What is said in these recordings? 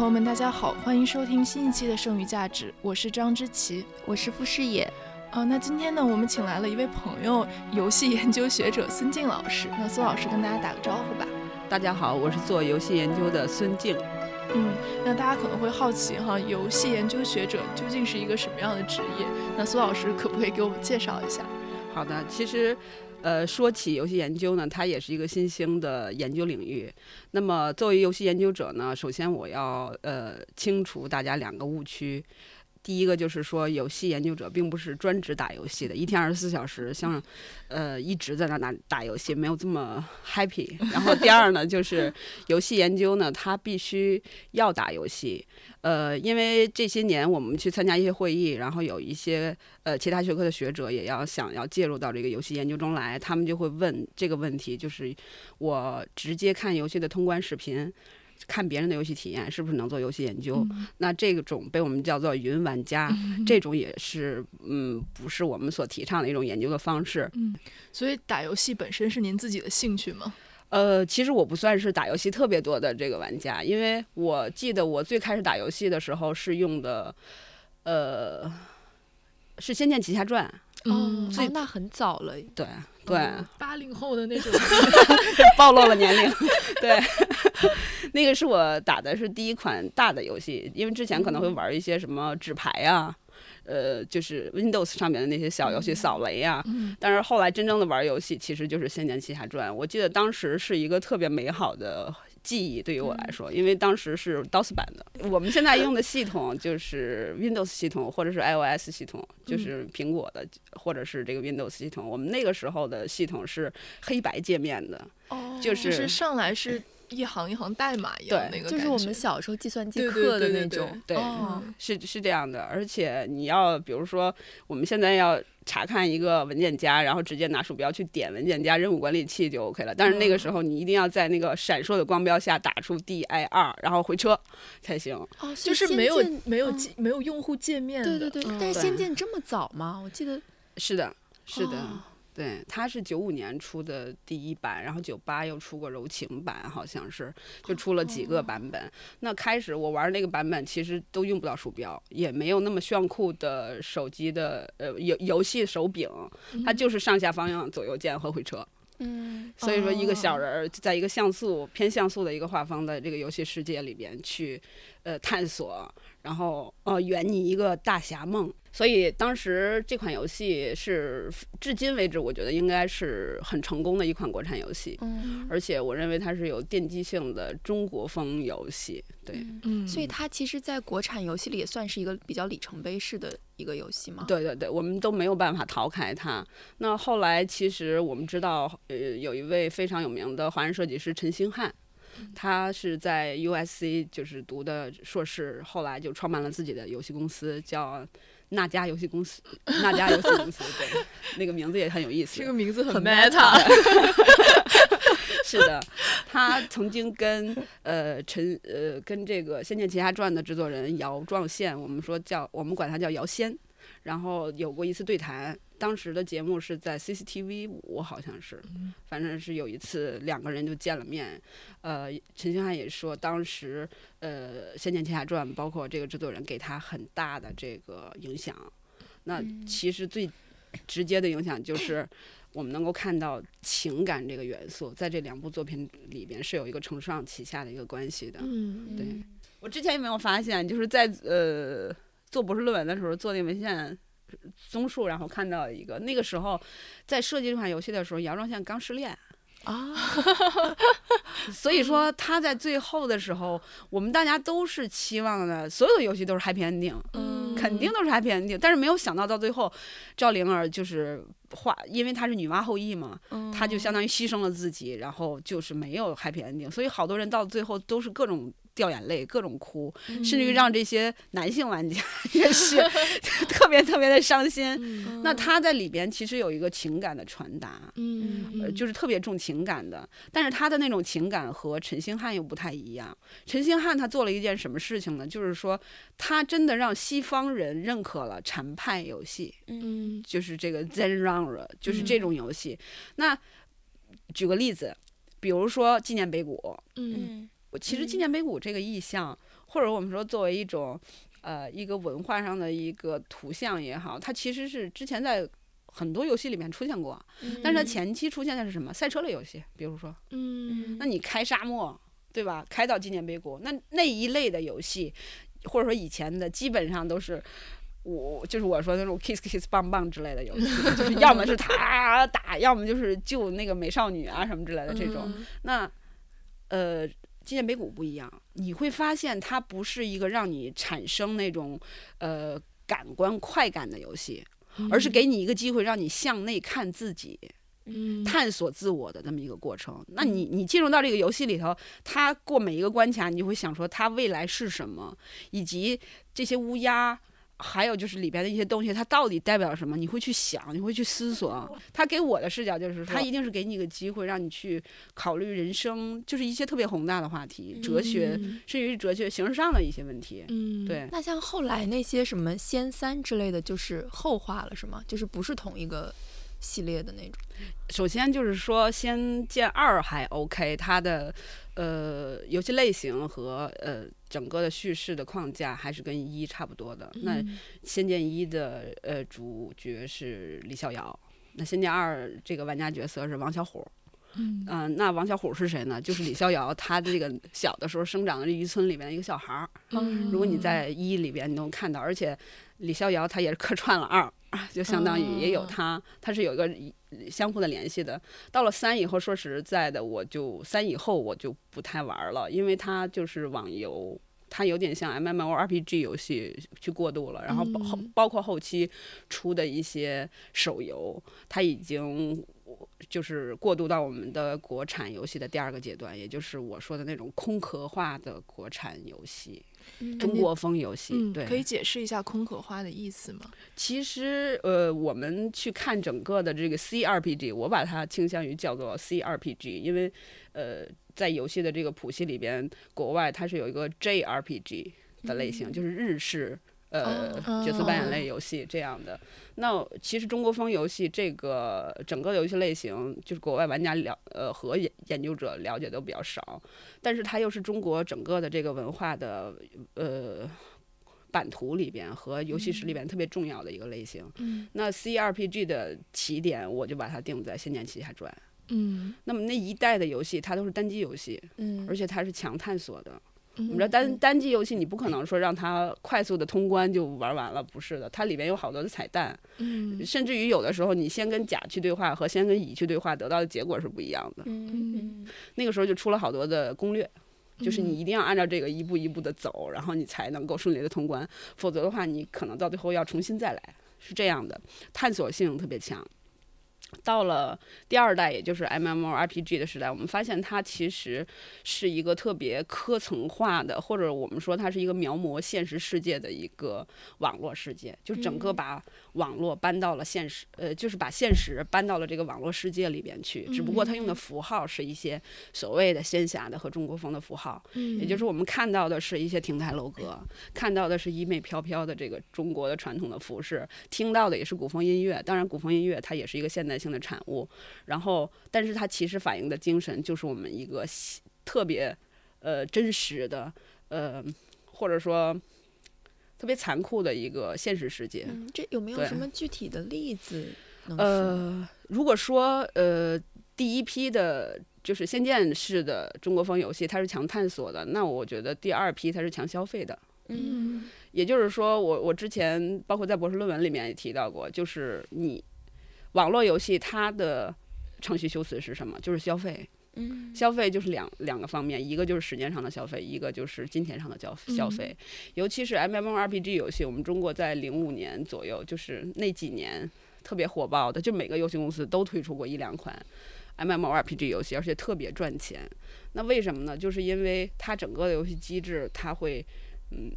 朋友们，大家好，欢迎收听新一期的《剩余价值》，我是张之琪，我是傅诗野。呃，那今天呢，我们请来了一位朋友，游戏研究学者孙静老师。那孙老师跟大家打个招呼吧。大家好，我是做游戏研究的孙静。嗯，那大家可能会好奇哈，游戏研究学者究竟是一个什么样的职业？那孙老师可不可以给我们介绍一下？好的，其实，呃，说起游戏研究呢，它也是一个新兴的研究领域。那么，作为游戏研究者呢，首先我要呃清除大家两个误区。第一个就是说，游戏研究者并不是专职打游戏的，一天二十四小时，像，呃，一直在那打打游戏，没有这么 happy。然后第二呢，就是游戏研究呢，他必须要打游戏，呃，因为这些年我们去参加一些会议，然后有一些呃其他学科的学者也要想要介入到这个游戏研究中来，他们就会问这个问题，就是我直接看游戏的通关视频。看别人的游戏体验是不是能做游戏研究？那这种被我们叫做云玩家，这种也是嗯，不是我们所提倡的一种研究的方式。嗯，所以打游戏本身是您自己的兴趣吗？呃，其实我不算是打游戏特别多的这个玩家，因为我记得我最开始打游戏的时候是用的，呃，是《仙剑奇侠传》。哦，那很早了。对对，八零后的那种，暴露了年龄。对，那个是我打的是第一款大的游戏，因为之前可能会玩一些什么纸牌啊，呃，就是 Windows 上面的那些小游戏扫雷啊。但是后来真正的玩游戏，其实就是《仙剑奇侠传》。我记得当时是一个特别美好的。记忆对于我来说，因为当时是 DOS 版的。我们现在用的系统就是 Windows 系统，或者是 iOS 系统，就是苹果的，或者是这个 Windows 系统。我们那个时候的系统是黑白界面的，就是上来是一行一行代码一样那个，就是我们小时候计算机课的那种。对，是是这样的。而且你要比如说，我们现在要。查看一个文件夹，然后直接拿鼠标去点文件夹任务管理器就 OK 了。但是那个时候你一定要在那个闪烁的光标下打出 D I R，然后回车才行。哦，就是没有没有界没有用户界面的。对对对。但是《仙剑》这么早吗？我记得是的，是的。对，它是九五年出的第一版，然后九八又出过柔情版，好像是就出了几个版本。那开始我玩那个版本，其实都用不到鼠标，也没有那么炫酷的手机的呃游游戏手柄，它就是上下方向左右键和回车。嗯，所以说一个小人儿在一个像素偏像素的一个画风的这个游戏世界里边去呃探索，然后呃圆你一个大侠梦。所以当时这款游戏是至今为止，我觉得应该是很成功的一款国产游戏。嗯，而且我认为它是有奠基性的中国风游戏。对，嗯，所以它其实，在国产游戏里也算是一个比较里程碑式的一个游戏嘛。对对对，我们都没有办法逃开它。那后来其实我们知道，呃，有一位非常有名的华人设计师陈星汉，他是在 USC 就是读的硕士，后来就创办了自己的游戏公司，叫。那家游戏公司，那家游戏公司，对，那个名字也很有意思。这个名字很 meta。是的，他曾经跟呃陈呃跟这个《仙剑奇侠传》的制作人姚壮宪，我们说叫我们管他叫姚仙，然后有过一次对谈。当时的节目是在 CCTV 五，好像是，反正是有一次两个人就见了面。呃，陈星汉也说，当时呃《仙剑奇侠传》包括这个制作人给他很大的这个影响。那其实最直接的影响就是我们能够看到情感这个元素在这两部作品里边是有一个承上启下的一个关系的。嗯，对我之前有没有发现，就是在呃做博士论文的时候做那文献。综述，然后看到一个，那个时候在设计这款游戏的时候，姚壮宪刚失恋啊，所以说他在最后的时候，我们大家都是期望的，所有的游戏都是 happy ending，嗯，肯定都是 happy ending，但是没有想到到最后，赵灵儿就是画，因为她是女娲后裔嘛，她就相当于牺牲了自己，然后就是没有 happy ending，所以好多人到最后都是各种。掉眼泪，各种哭，甚至于让这些男性玩家 也是 特别特别的伤心。那他在里边其实有一个情感的传达，嗯，就是特别重情感的。但是他的那种情感和陈星汉又不太一样。陈星汉他做了一件什么事情呢？就是说他真的让西方人认可了禅派游戏，嗯，就是这个 Zen genre，就是这种游戏。那举个例子，比如说纪念碑谷，嗯。我其实纪念碑谷这个意象，或者我们说作为一种呃一个文化上的一个图像也好，它其实是之前在很多游戏里面出现过，但是它前期出现的是什么？赛车类游戏，比如说，嗯那你开沙漠，对吧？开到纪念碑谷，那那一类的游戏，或者说以前的，基本上都是。我就是我说的那种 kiss kiss 棒棒之类的游戏，就是要么是他打，要么就是救那个美少女啊什么之类的这种。嗯那呃，纪念碑谷不一样，你会发现它不是一个让你产生那种呃感官快感的游戏，而是给你一个机会让你向内看自己。嗯探索自我的这么一个过程。那你你进入到这个游戏里头，它过每一个关卡，你就会想说它未来是什么，以及这些乌鸦。还有就是里边的一些东西，它到底代表什么？你会去想，你会去思索。他给我的视角就是说，它一定是给你一个机会，让你去考虑人生，就是一些特别宏大的话题，哲学，嗯甚至于哲学形式上的一些问题。嗯，对，那像后来那些什么仙三之类的，就是后话了，是吗？就是不是同一个系列的那种。首先就是说，《仙剑二》还 OK，它的呃游戏类型和呃整个的叙事的框架还是跟一差不多的。那《嗯仙剑一》的呃主角是李逍遥，那《仙剑二》这个玩家角色是王小虎。嗯嗯、那王小虎是谁呢？就是李逍遥，他这个小的时候生长的渔村里面的一个小孩儿。嗯如果你在一里边，你能看到，而且李逍遥他也是客串了二，就相当于也有哦他，他是有一个相互的联系的。到了三以后，说实在的，我就三以后我就不太玩了，因为它就是网游。它有点像 MMORPG 游戏去过渡了，然后包包括后期出的一些手游，它已经就是过渡到我们的国产游戏的第二个阶段，也就是我说的那种空壳化的国产游戏。中国风游戏，嗯，对，可以解释一下空壳花的意思吗？其实，呃，我们去看整个的这个 CRPG，我把它倾向于叫做 CRPG，因为，呃，在游戏的这个谱系里边，国外它是有一个 JRPG 的类型，就是日式。呃，哦角色扮演类游戏这样的，那其实中国风游戏这个整个游戏类型，就是国外玩家了呃和研研究者了解都比较少，但是它又是中国整个的这个文化的呃版图里边和游戏史里边特别重要的一个类型。嗯那 CRPG 的起点，我就把它定在《仙剑奇侠传》。嗯那么那一代的游戏，它都是单机游戏，嗯而且它是强探索的。嗯，我们知道单单机游戏，你不可能说让它快速的通关就玩完了，不是的，它里面有好多的彩蛋，嗯。甚至于有的时候你先跟甲去对话和先跟乙去对话，得到的结果是不一样的。嗯那个时候就出了好多的攻略，就是嗯。你一定要按照这个一步一步的走，然后你才能够顺利的通关，否则的话，你可能到最后要重新再来，是这样的，探索性特别强。到了第二代，也就是 MMORPG 的时代，我们发现它其实是一个特别科层化的，或者我们说它是一个描摹现实世界的一个网络世界，就整个嗯把网络搬到了现实，呃，就是把现实搬到了这个网络世界里边去。只不过它用的符号是一些所谓的仙侠的和中国风的符号，嗯，也就是我们看到的是一些亭台楼阁，看到的是衣袂飘飘的这个中国的传统的服饰，听到的也是古风音乐。当然，古风音乐它也是一个现代性的产物。然后，但是它其实反映的精神就是我们一个西特别呃真实的呃，或者说特别残酷的一个现实世界。嗯，这有没有什么具体的例子？呃，如果说呃第一批的就是仙剑式的中国风游戏，它是强探索的，那我觉得第二批它是强消费的。嗯也就是说，我我之前包括在博士论文里面也提到过，就是你网络游戏它的程序修辞是什么？就是消费。嗯消费就是两两个方面，一个就是时间上的消费，一个就是金钱上的消消费。尤其是 MMORPG 游戏，我们中国在零五年左右，就是那几年特别火爆的，就每个游戏公司都推出过一两款 MMORPG 游戏，而且特别赚钱。那为什么呢？就是因为它整个的游戏机制，它会嗯。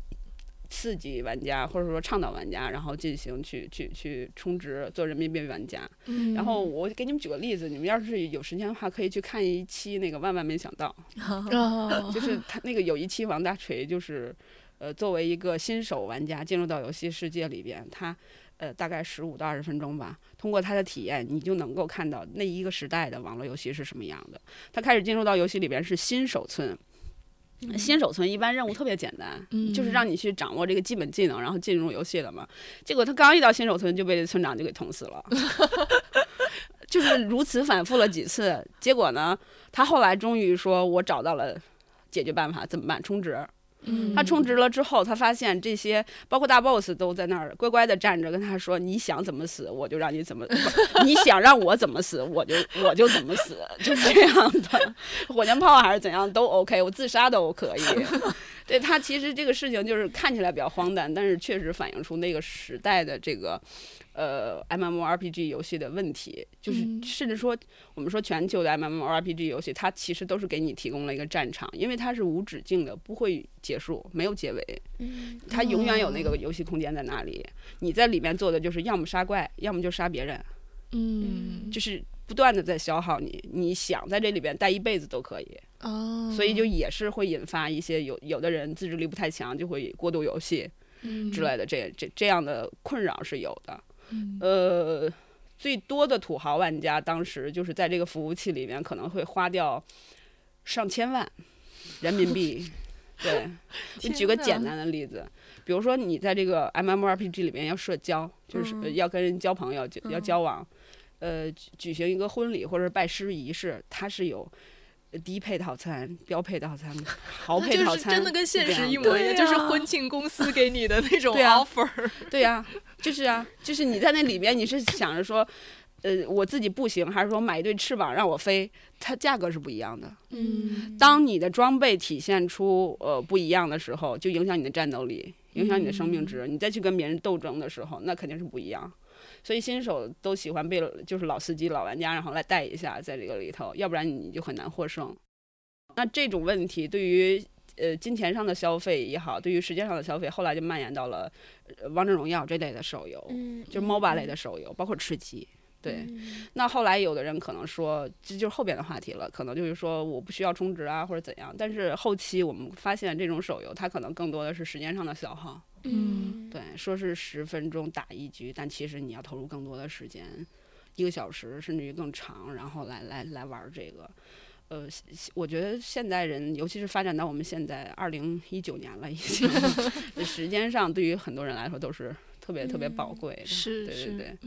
刺激玩家，或者说倡导玩家，然后进行去去去充值做人民币玩家。嗯，然后我给你们举个例子，你们要是有时间的话，可以去看一期那个《万万没想到》。啊，就是他那个有一期王大锤就是，呃，作为一个新手玩家进入到游戏世界里边，他呃大概十五到二十分钟吧，通过他的体验，你就能够看到那一个时代的网络游戏是什么样的。他开始进入到游戏里边是新手村。新手村一般任务特别简单，就是让你去掌握这个基本技能，然后进入游戏了嘛。结果他刚一到新手村就被村长就给捅死了，就是如此反复了几次。结果呢，他后来终于说：“我找到了解决办法，怎么办？充值。”他充值了之后，他发现这些包括大 boss 都在那儿乖乖的站着，跟他说：“你想怎么死，我就让你怎么；你想让我怎么死，我就我就怎么死。”就这样的，火箭炮还是怎样都 OK，我自杀都可以。对他其实这个事情就是看起来比较荒诞，但是确实反映出那个时代的这个。呃，MMORPG 游戏的问题，就是甚至说，我们说全球的 MMORPG 游戏，它其实都是给你提供了一个战场，因为它是无止境的，不会结束，没有结尾，它永远有那个游戏空间在那里。你在里面做的就是要么杀怪，要么就杀别人，嗯，就是不断的在消耗你，你想在这里边待一辈子都可以。哦，所以就也是会引发一些有有的人自制力不太强，就会过度游戏之类的，这这这样的困扰是有的。呃，最多的土豪玩家当时就是在这个服务器里面可能会花掉上千万 人民币。对，你举个简单的例子，比如说你在这个 MMORPG 里面要社交，就是要跟人交朋友，就要交往，呃，举行一个婚礼或者拜师仪式，它是有。低配套餐、标配套餐、豪配套餐，真的跟现实一模一样，就是婚庆公司给你的那种 offer。对呀，就是啊，就是你在那里边，你是想着说，呃，我自己不行，还是说买一对翅膀让我飞？它价格是不一样的。嗯。当你的装备体现出呃不一样的时候，就影响你的战斗力，影响你的生命值。你再去跟别人斗争的时候，那肯定是不一样。所以新手都喜欢被就是老司机、老玩家，然后来带一下，在这个里头，要不然你就很难获胜。那这种问题对于呃金钱上的消费也好，对于时间上的消费，后来就蔓延到了王者荣耀这类的手游，就是 MOBA 类的手游，包括吃鸡。对，那后来有的人可能说，这就是后边的话题了，可能就是说我不需要充值啊，或者怎样。但是后期我们发现，这种手游它可能更多的是时间上的消耗。嗯，对，说是十分钟打一局，但其实你要投入更多的时间，一个小时甚至于更长，然后来来来玩这个。呃，我觉得现代人，尤其是发展到我们现在二零一九年了，已经 时间上对于很多人来说都是特别特别宝贵的。是，对对对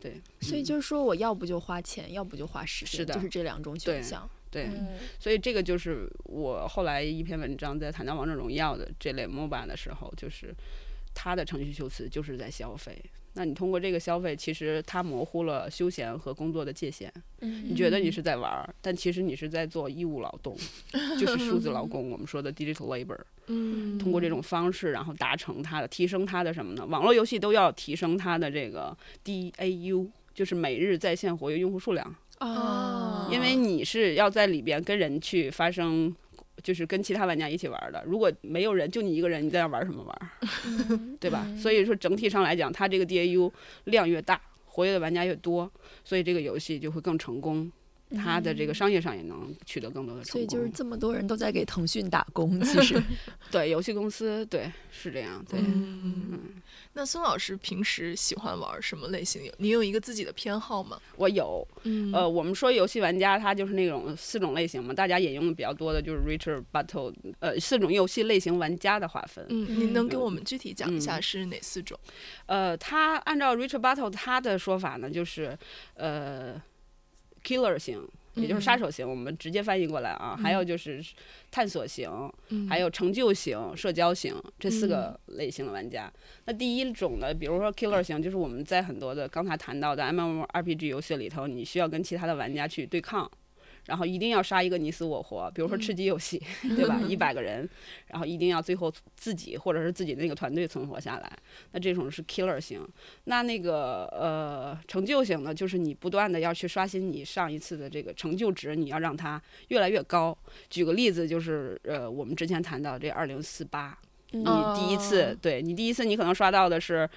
对。所以就是说，我要不就花钱，要不就花时间，就是这两种选项。对，所以这个就是我后来一篇文章在谈到王者荣耀的这类 MOBA 的时候，就是它的程序修辞就是在消费。那你通过这个消费，其实它模糊了休闲和工作的界限。你觉得你是在玩儿，但其实你是在做义务劳动，就是数字劳工，我们说的 digital labor。嗯，通过这种方式，然后达成它的提升它的什么呢？网络游戏都要提升它的这个 DAU，就是每日在线活跃用户数量。啊，因为你是要在里边跟人去发生，就是跟其他玩家一起玩的。如果没有人，就你一个人，你在那玩什么玩？对吧？所以说整体上来讲，它这个 DAU 量越大，活跃的玩家越多，所以这个游戏就会更成功。它的这个商业上也能取得更多的成功。所以就是这么多人都在给腾讯打工，其实 对游戏公司对是这样。对，嗯。那孙老师平时喜欢玩什么类型？你有一个自己的偏好吗？我有。呃，我们说游戏玩家，他就是那种四种类型嘛，大家引用的比较多的就是 Richard Battle，呃，四种游戏类型玩家的划分。嗯，您能给我们具体讲一下是哪四种？呃，他按照 Richard Battle 他的说法呢，就是呃。killer 型，也就是杀手型，我们直接翻译过来啊。还有就是探索型，还有成就型、社交型这四个类型的玩家。那第一种呢，比如说 killer 型，就是我们在很多的刚才谈到的 MMORPG 游戏里头，你需要跟其他的玩家去对抗。然后一定要杀一个你死我活，比如说吃鸡游戏，对吧？一百个人，然后一定要最后自己或者是自己的那个团队存活下来。那这种是 killer 型。那那个呃成就型呢，就是你不断的要去刷新你上一次的这个成就值，你要让它越来越高。举个例子，就是呃我们之前谈到这二零四八，你第一次对你第一次你可能刷到的是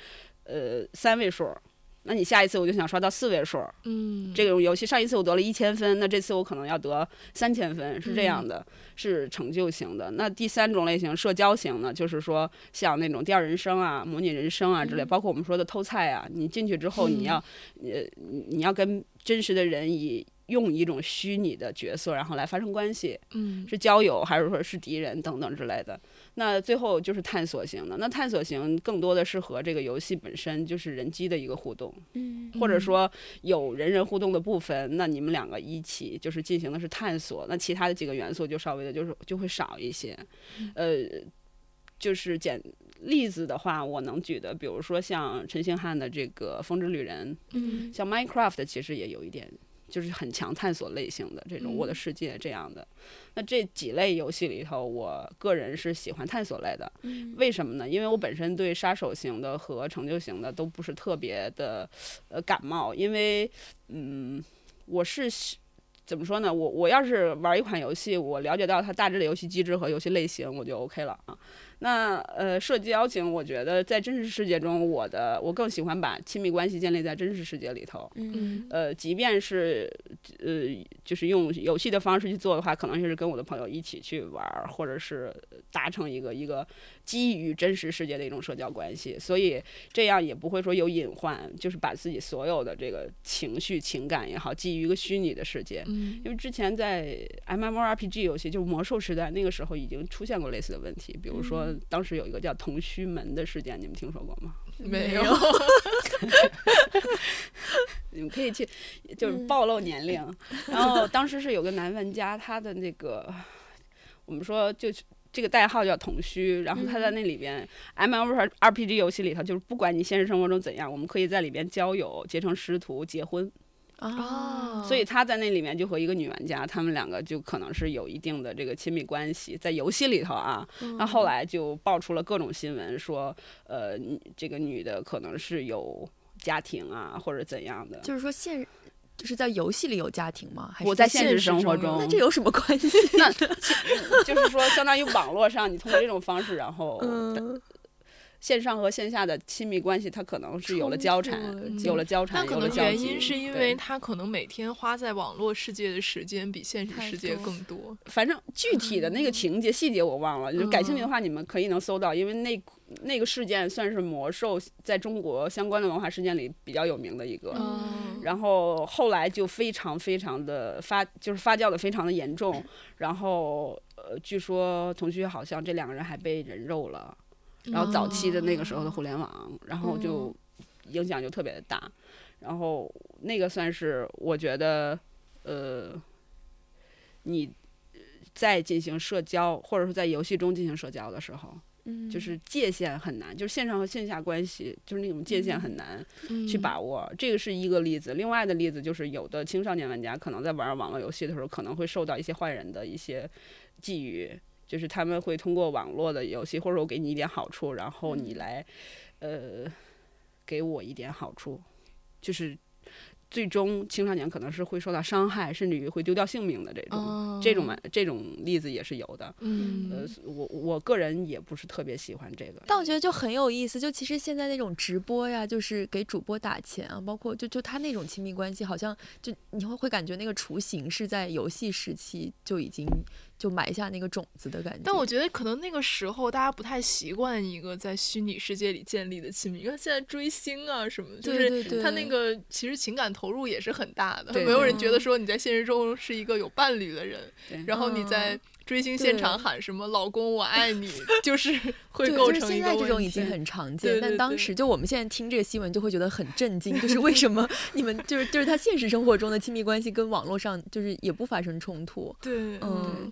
呃三位数。那你下一次我就想刷到四位数，嗯，这种游戏上一次我得了一千分，那这次我可能要得三千分，是这样的，是成就型的。那第三种类型社交型呢，就是说像那种第二人生啊、模拟人生啊之类，包括我们说的偷菜啊，你进去之后你要，呃，你要跟真实的人以用一种虚拟的角色，然后来发生关系，嗯。是交友还是说是敌人等等之类的。那最后就是探索型的，那探索型更多的是和这个游戏本身就是人机的一个互动，嗯。或者说有人人互动的部分，那你们两个一起就是进行的是探索，那其他的几个元素就稍微的就是就会少一些，呃，就是简例子的话，我能举的，比如说像陈星汉的这个《风之旅人》，嗯。像 Minecraft 其实也有一点，就是很强探索类型的这种嗯我的世界这样的。那这几类游戏里头，我个人是喜欢探索类的。嗯为什么呢？因为我本身对杀手型的和成就型的都不是特别的呃感冒，因为嗯，我是喜怎么说呢？我我要是玩一款游戏，我了解到它大致的游戏机制和游戏类型，我就 OK 了啊。那呃，社交型，我觉得在真实世界中，我的我更喜欢把亲密关系建立在真实世界里头。嗯呃，即便是呃，就是用游戏的方式去做的话，可能就是跟我的朋友一起去玩儿，或者是达成一个一个基于真实世界的一种社交关系，所以这样也不会说有隐患，就是把自己所有的这个情绪、情感也好，基于一个虚拟的世界。嗯因为之前在 MMORPG 游戏，就是魔兽时代那个时候已经出现过类似的问题，比如说当时有一个叫同须门的事件，你们听说过吗？没有，你们可以去，就是嗯暴露年龄。然后当时是有个男玩家，他的那个，我们说就是这个代号叫童虚，然后他在那里边、M M R R P G 游戏里头，就是不管你现实生活中怎样，我们可以在里边交友、结成师徒、结婚。啊，所以他在那里面就和一个女玩家，他们两个就可能是有一定的这个亲密关系，在游戏里头啊。那后来就爆出了各种新闻，说呃，这个女的可能是有家庭啊，或者怎样的。就是说现就是在游戏里有家庭吗？还是我在现实生活中，那这有什么关系？那就是说，相当于网络上，你通过这种方式，然后嗯，线上和线下的亲密关系，它可能是有了交缠有了交缠，那可能。原因是因为他可能每天花在网络世界的时间比现实世界更多。反正具体的那个情节细节我忘了，就感兴趣的话，你们可以能搜到，因为那那个事件算是魔兽在中国相关的文化事件里比较有名的一个。嗯，然后后来就非常非常的发，就是发酵的非常的严重。然后呃，据说同学好像这两个人还被人肉了。然后早期的那个时候的互联网，然后就影响就特别的大。然后那个算是我觉得，呃，你在进行社交或者说在游戏中进行社交的时候，嗯就是界限很难，就是线上和线下关系，就是那种界限很难。嗯去把握，这个是一个例子。另外的例子就是，有的青少年玩家可能在玩网络游戏的时候，可能会受到一些坏人的一些觊觎，就是他们会通过网络的游戏，或者我给你一点好处，然后你来，呃，给我一点好处，就是最终青少年可能是会受到伤害，甚至于会丢掉性命的这种。哦这种玩这种例子也是有的，嗯呃，我我个人也不是特别喜欢这个。但我觉得就很有意思，就其实现在那种直播呀，就是给主播打钱啊，包括就就他那种亲密关系，好像就你会会感觉那个雏形是在游戏时期就已经就埋下那个种子的感觉。但我觉得可能那个时候大家不太习惯一个在虚拟世界里建立的亲密，因为现在追星啊什么的，就是对对对，他那个其实情感投入也是很大的，对没有人觉得说你在现实中是一个有伴侣的人，然后你在嗯追星现场喊什么“老公我爱你 ”，就是会对，构就是现在这种已经很常 见，对对但当时就我们现在听这个新闻就会觉得很震惊，就是为什么你们就是就是他现实生活中的亲密关系跟网络上就是也不发生冲突，对，嗯，还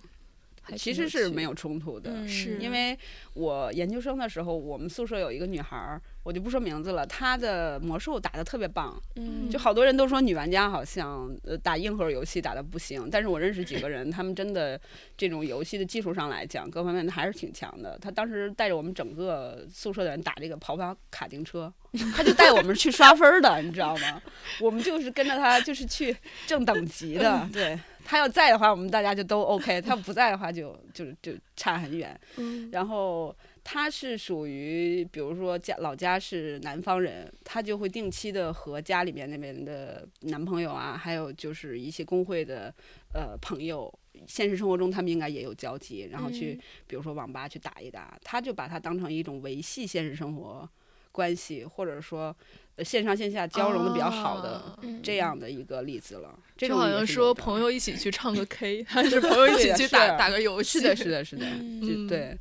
其实是没有冲突的，嗯是因为我研究生的时候，我们宿舍有一个女孩儿，我就不说名字了，她的魔术打得特别棒，嗯就好多人都说女玩家好像呃打硬核游戏打得不行，但是我认识几个人，他们真的这种游戏的技术上来讲，各方面的还是挺强的。她当时带着我们整个宿舍的人打这个跑跑卡丁车，她就带我们去刷分儿的，你知道吗？我们就是跟着她，就是去挣等级的，对。他要在的话，我们大家就都 OK；他不在的话就，就就差很远。嗯然后他是属于，比如说家老家是南方人，他就会定期的和家里面那边的男朋友啊，还有就是一些工会的呃朋友，现实生活中他们应该也有交集，然后去、嗯比如说网吧去打一打，他就把它当成一种维系现实生活。关系，或者说呃线上线下交融的比较好的啊这样的一个例子了。这就好像说朋友一起去唱个 K，还是朋友一起去打打个游戏。是的，是的，是的，嗯就对。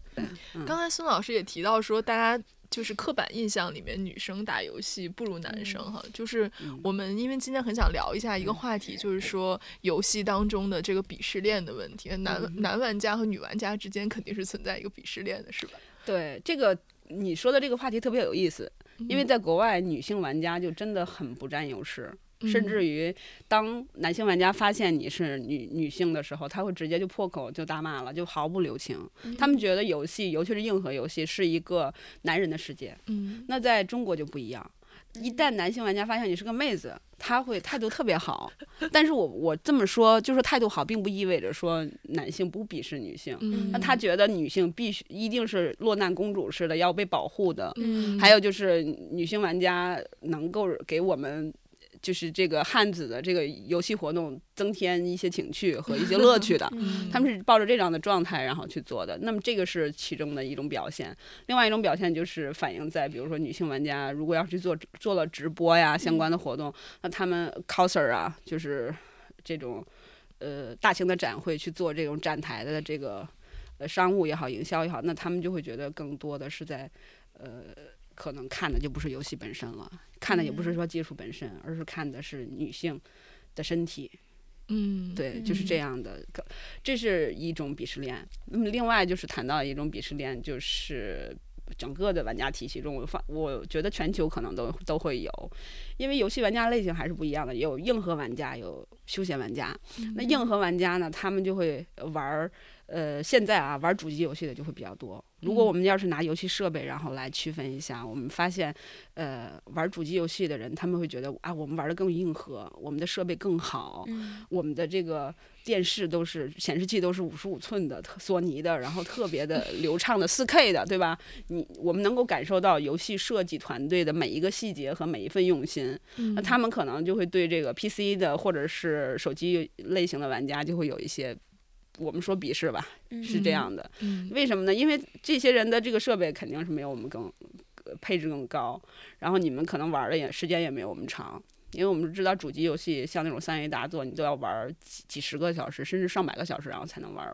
刚才孙老师也提到说，大家就是刻板印象里面女生打游戏不如男生哈，就是嗯我们因为今天很想聊一下一个话题，就是说游戏当中的这个鄙视链的问题，男嗯男玩家和女玩家之间肯定是存在一个鄙视链的，是吧？对这个你说的这个话题特别有意思，因为在国外女性玩家就真的很不占优势。甚至于，当男性玩家发现你是女女性的时候，他会直接就破口就大骂了，就毫不留情。他们觉得游戏，尤其是硬核游戏，是一个男人的世界。嗯那在中国就不一样，一旦男性玩家发现你是个妹子，他会态度特别好。但是我我这么说，就是态度好，并不意味着说男性不鄙视女性。嗯，那他觉得女性必须一定是落难公主似的要被保护的，嗯还有就是女性玩家能够给我们。就是这个汉子的这个游戏活动增添一些情趣和一些 乐趣的，嗯他们是抱着这样的状态然后去做的。那么这个是其中的一种表现，另外一种表现就是反映在比如说女性玩家如果要去做做了直播呀相关的活动，那他们 coser 啊，就是这种呃大型的展会去做这种展台的这个呃商务也好，营销也好，那他们就会觉得更多的是在呃。可能看的就不是游戏本身了，看的也不是说技术本身，而是看的是女性的身体，嗯对，就是这样的，可这是一种鄙视链。那么另外就是谈到一种鄙视链，就是整个的玩家体系中，我发我觉得全球可能都都会有，因为游戏玩家类型还是不一样的，有硬核玩家，有休闲玩家。那硬核玩家呢，他们就会玩儿。呃，现在啊，玩主机游戏的就会比较多。如果我们要是拿游戏设备，然后来区分一下，我们发现，呃，玩主机游戏的人，他们会觉得啊，我们玩的更硬核，我们的设备更好，嗯我们的这个电视都是显示器都是五十五寸的，特索尼的，然后特别的流畅的四 K 的，对吧？你我们能够感受到游戏设计团队的每一个细节和每一份用心。嗯那他们可能就会对这个 PC 的或者是手机类型的玩家就会有一些。我们说鄙视吧，是这样的。嗯为什么呢？因为这些人的这个设备肯定是没有我们更呃配置更高，然后你们可能玩的也时间也没有我们长。因为我们知道主机游戏像那种三 A 大作，你都要玩几几十个小时，甚至上百个小时，然后才能玩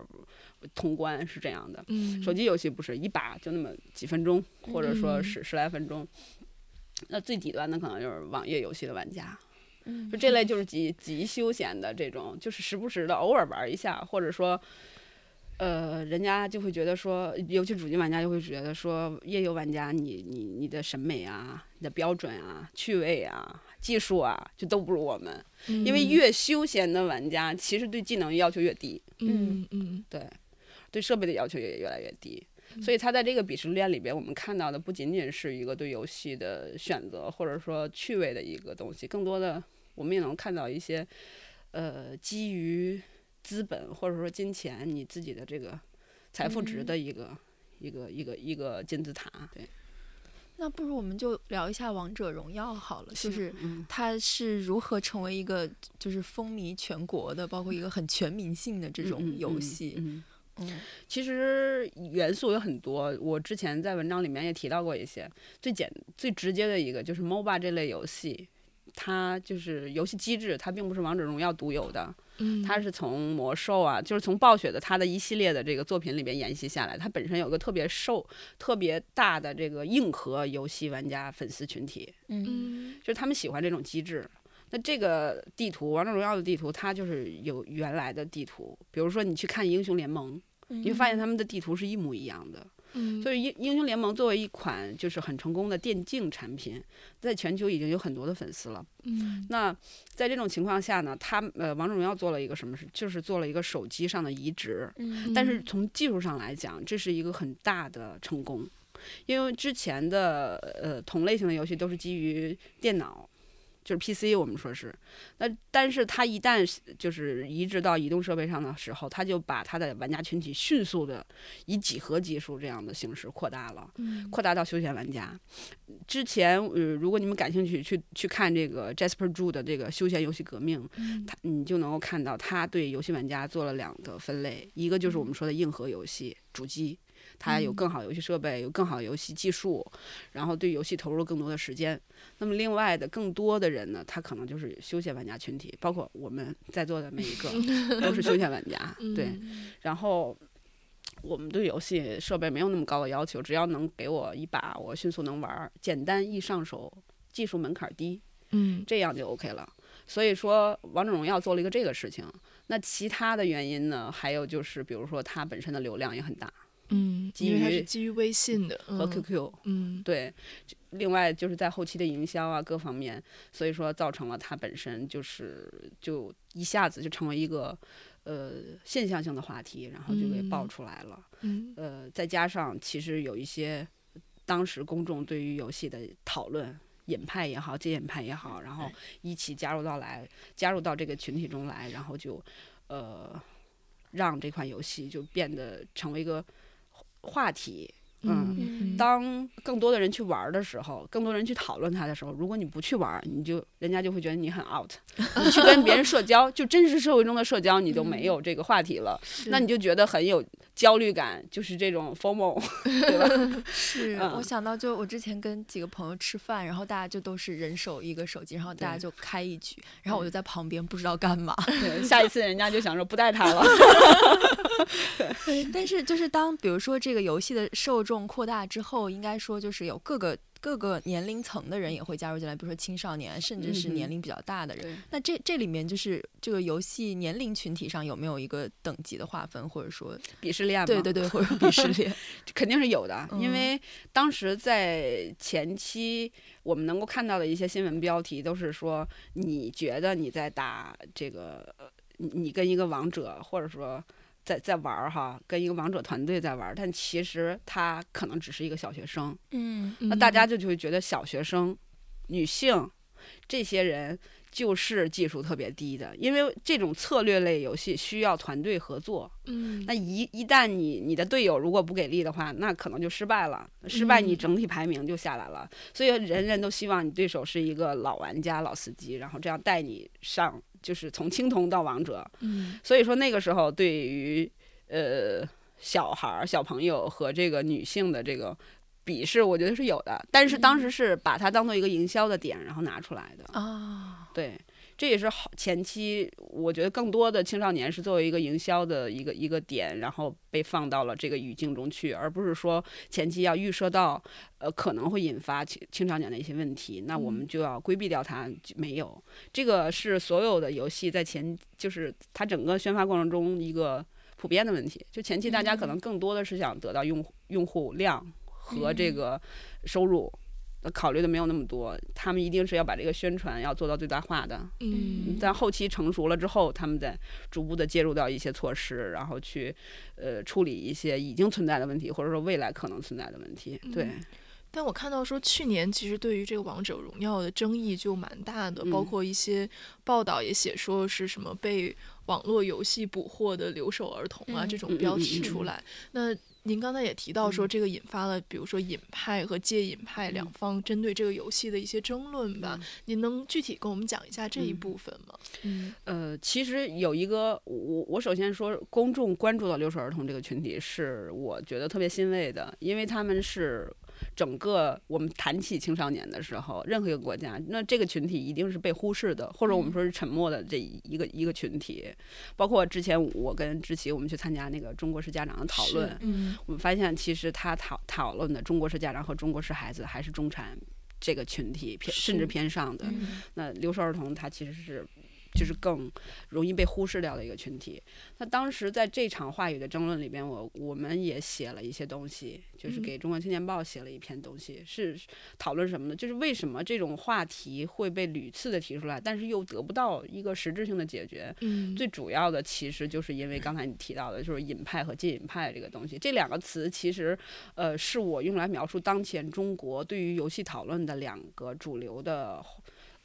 通关，是这样的。嗯手机游戏不是一把就那么几分钟，或者说十十来分钟。那最底端的可能就是网页游戏的玩家，嗯就这类就是极极休闲的这种，就是时不时的偶尔玩一下，或者说，呃，人家就会觉得说，尤其主机玩家就会觉得说，页游玩家你你你的审美啊、你的标准啊、趣味啊、技术啊，就都不如我们，因为越休闲的玩家其实对技能要求越低，嗯嗯对，对设备的要求也越来越低。所以他在这个鄙视链里边，我们看到的不仅仅是一个对游戏的选择，或者说趣味的一个东西，更多的我们也能看到一些，呃，基于资本或者说金钱你自己的这个财富值的一个、一个一个一个金字塔。对，那不如我们就聊一下王者荣耀好了，就是嗯它是如何成为一个就是风靡全国的，包括一个很全民性的这种嗯游戏。嗯嗯嗯其实元素有很多，我之前在文章里面也提到过一些。最简最直接的一个就是 MOBA 这类游戏，它就是游戏机制，它并不是王者荣耀独有的，嗯，它是从魔兽啊，就是从暴雪的它的一系列的这个作品里边沿袭下来。它本身有个特别受、特别大的这个硬核游戏玩家粉丝群体，嗯嗯就是他们喜欢这种机制。那这个地图，王者荣耀的地图，它就是有原来的地图，比如说你去看英雄联盟，你会发现他们的地图是一模一样的。嗯，所以英英雄联盟作为一款就是很成功的电竞产品，在全球已经有很多的粉丝了。嗯那在这种情况下呢，他呃王者荣耀做了一个什么事？就是做了一个手机上的移植。嗯但是从技术上来讲，这是一个很大的成功，因为之前的呃同类型的游戏都是基于电脑。就是 PC，我们说是，那但是它一旦是就是移植到移动设备上的时候，它就把它的玩家群体迅速的以几何级数这样的形式扩大了。嗯扩大到休闲玩家。之前，呃，如果你们感兴趣，去去看这个 Jasper Zhu 的这个休闲游戏革命，嗯他你就能够看到他对游戏玩家做了两个分类，一个就是我们说的硬核游戏主机。它有嗯更好的游戏设备，有更好的游戏技术，然后对游戏投入更多的时间。那么另外的更多的人呢，他可能就是休闲玩家群体，包括我们在座的每一个 都是休闲玩家，对。嗯然后我们对游戏设备没有那么高的要求，只要能给我一把，我迅速能玩儿，简单易上手，技术门槛儿低，嗯这样就 OK 了。所以说，王者荣耀做了一个这个事情。那其他的原因呢？还有就是，比如说它本身的流量也很大，嗯，基因为它是于基于微信的和嗯 QQ，、嗯对，另外就是在后期的营销啊各方面，所以说造成了它本身就是就一下子就成为一个呃现象性的话题，然后就给爆嗯出来了。嗯呃，再加上其实有一些当时公众对于游戏的讨论。引派也好，接引派也好，然后一起加入到来，加入到这个群体中来，然后就，呃，让这款游戏就变得成为一个话题，嗯嗯当更多的人去玩的时候，更多人去讨论它的时候，如果你不去玩，你就人家就会觉得你很 out。你去跟别人社交，就真实社会中的社交，你就没有这个话题了，那你就觉得很有焦虑感，就是这种 FOMO，对吧？是嗯我想到，就我之前跟几个朋友吃饭，然后大家就都是人手一个手机，然后大家就开一局，然后我就在旁边不知道干嘛。对，下一次人家就想说不带他了。对，但是就是当比如说这个游戏的受众扩大之后，应该说就是有各个各个年龄层的人也会加入进来，比如说青少年，甚至是年龄比较大的人。对，那这这里面就是这个游戏年龄群体上有没有一个等级的划分，或者说鄙视链嘛，对对对，或者鄙视链？肯定是有的，因嗯为当时在前期，我们能够看到的一些新闻标题都是说，你觉得你在打这个，你跟一个王者，或者说在在玩儿哈，跟一个王者团队在玩儿，但其实他可能只是一个小学生，嗯那大家就就会觉得小学生、女性这些人就是技术特别低的，因为这种策略类游戏需要团队合作。嗯那一一旦你你的队友如果不给力的话，那可能就失败了，失败你嗯整体排名就下来了。所以人人都希望你对手是一个老玩家、老司机，然后这样带你上，就是从青铜到王者。嗯所以说那个时候对于呃小孩儿、小朋友和这个女性的这个鄙视，我觉得是有的。但是当时是把它当做一个营销的点，然后拿出来的。啊，对，这也是好前期，我觉得更多的青少年是作为一个营销的一个一个点，然后被放到了这个语境中去，而不是说前期要预设到，呃，可能会引发青青少年的一些问题，那我们嗯就要规避掉它。就没有，这个是所有的游戏在前，就是它整个宣发过程中一个普遍的问题。就前期大家可能更多的是想得到用户用户量和这嗯个收入。呃考虑的没有那么多，他们一定是要把这个宣传要做到最大化的。嗯但后期成熟了之后，他们再逐步的介入到一些措施，然后去呃处理一些已经存在的问题，或者说未来可能存在的问题。对，嗯但我看到说，去年其实对于这个王者荣耀的争议就蛮大的，包嗯括一些报道也写说是什么被网络游戏捕获的留守儿童啊、嗯这种嗯标题出来。那您刚才也提到说，嗯这个引发了比如说引派和戒引派两嗯方针对这个游戏的一些争论吧？您能具体跟我们讲一下这一嗯部分吗？嗯呃，其实有一个，我我首先说，公众关注到留守儿童这个群体，是我觉得特别欣慰的，因为他们是整个我们谈起青少年的时候，任何一个国家，那这个群体一定是被忽视的，或者我们说是沉默的这一个一个群体。包括之前我跟志奇我们去参加那个中国式家长的讨论，我们发现其实他讨讨论的中国式家长和中国式孩子还是中产这个群体偏甚至偏上的。那留守儿童他其实是就是更容易被忽视掉的一个群体。那当时在这场话语的争论里边，我我们也写了一些东西，就是嗯给《中国青年报》写了一篇东西，是讨论什么呢？就是为什么这种话题会被屡次的提出来，但是又得不到一个实质性的解决。嗯，最主要的其实就是因为刚才你提到的，就是引派和禁引派这个东西，这两个词其实，呃，是我用来描述当前中国对于游戏讨论的两个主流的，